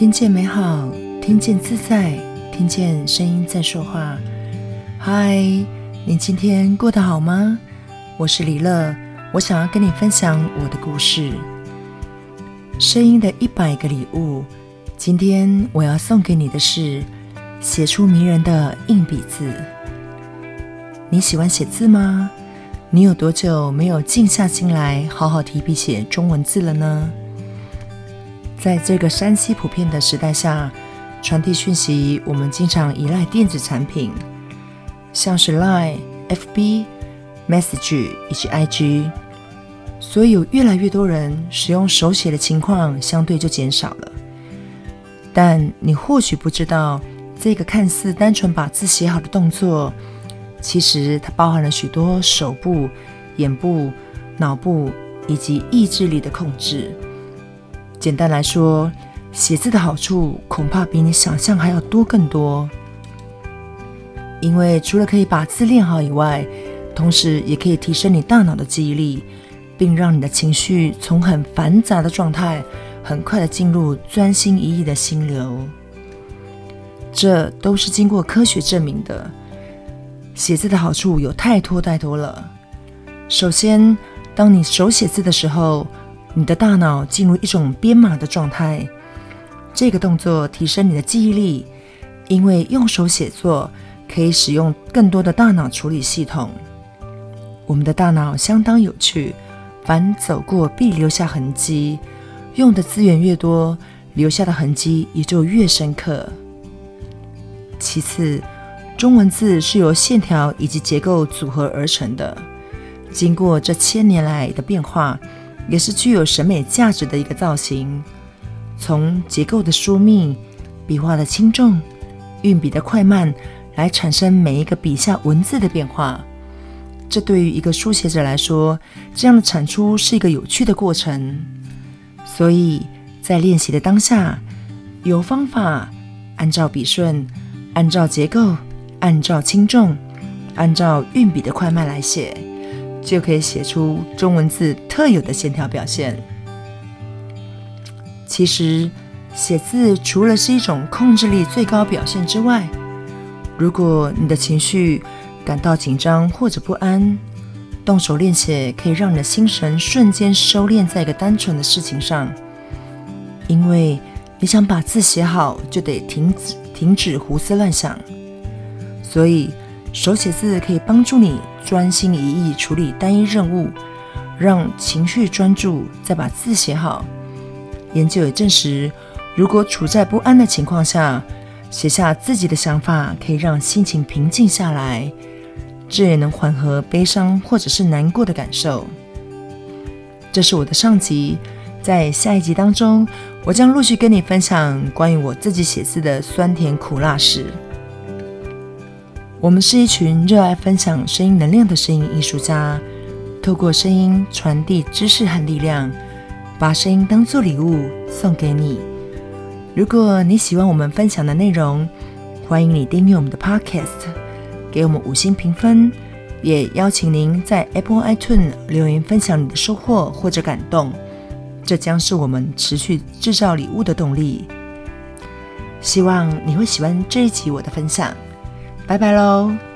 听见美好，听见自在，听见声音在说话。嗨，你今天过得好吗？我是李乐，我想要跟你分享我的故事。声音的一百个礼物，今天我要送给你的是写出迷人的硬笔字。你喜欢写字吗？你有多久没有静下心来好好提笔写中文字了呢？在这个山西普遍的时代下，传递讯息，我们经常依赖电子产品，像是 Line、FB、Message 以及 IG，所以有越来越多人使用手写的情况相对就减少了。但你或许不知道，这个看似单纯把字写好的动作，其实它包含了许多手部、眼部、脑部以及意志力的控制。简单来说，写字的好处恐怕比你想象还要多更多。因为除了可以把字练好以外，同时也可以提升你大脑的记忆力，并让你的情绪从很繁杂的状态，很快的进入专心一意的心流。这都是经过科学证明的。写字的好处有太多太多了。首先，当你手写字的时候，你的大脑进入一种编码的状态，这个动作提升你的记忆力，因为用手写作可以使用更多的大脑处理系统。我们的大脑相当有趣，凡走过必留下痕迹，用的资源越多，留下的痕迹也就越深刻。其次，中文字是由线条以及结构组合而成的，经过这千年来的变化。也是具有审美价值的一个造型，从结构的疏密、笔画的轻重、运笔的快慢来产生每一个笔下文字的变化。这对于一个书写者来说，这样的产出是一个有趣的过程。所以在练习的当下，有方法，按照笔顺，按照结构，按照轻重，按照运笔的快慢来写。就可以写出中文字特有的线条表现。其实，写字除了是一种控制力最高表现之外，如果你的情绪感到紧张或者不安，动手练写可以让你的心神瞬间收敛在一个单纯的事情上。因为你想把字写好，就得停止停止胡思乱想，所以。手写字可以帮助你专心一意处理单一任务，让情绪专注，再把字写好。研究也证实，如果处在不安的情况下，写下自己的想法，可以让心情平静下来，这也能缓和悲伤或者是难过的感受。这是我的上集，在下一集当中，我将陆续跟你分享关于我自己写字的酸甜苦辣史。我们是一群热爱分享声音能量的声音艺术家，透过声音传递知识和力量，把声音当作礼物送给你。如果你喜欢我们分享的内容，欢迎你订阅我们的 Podcast，给我们五星评分，也邀请您在 Apple iTunes 留言分享你的收获或者感动，这将是我们持续制造礼物的动力。希望你会喜欢这一集我的分享。拜拜喽。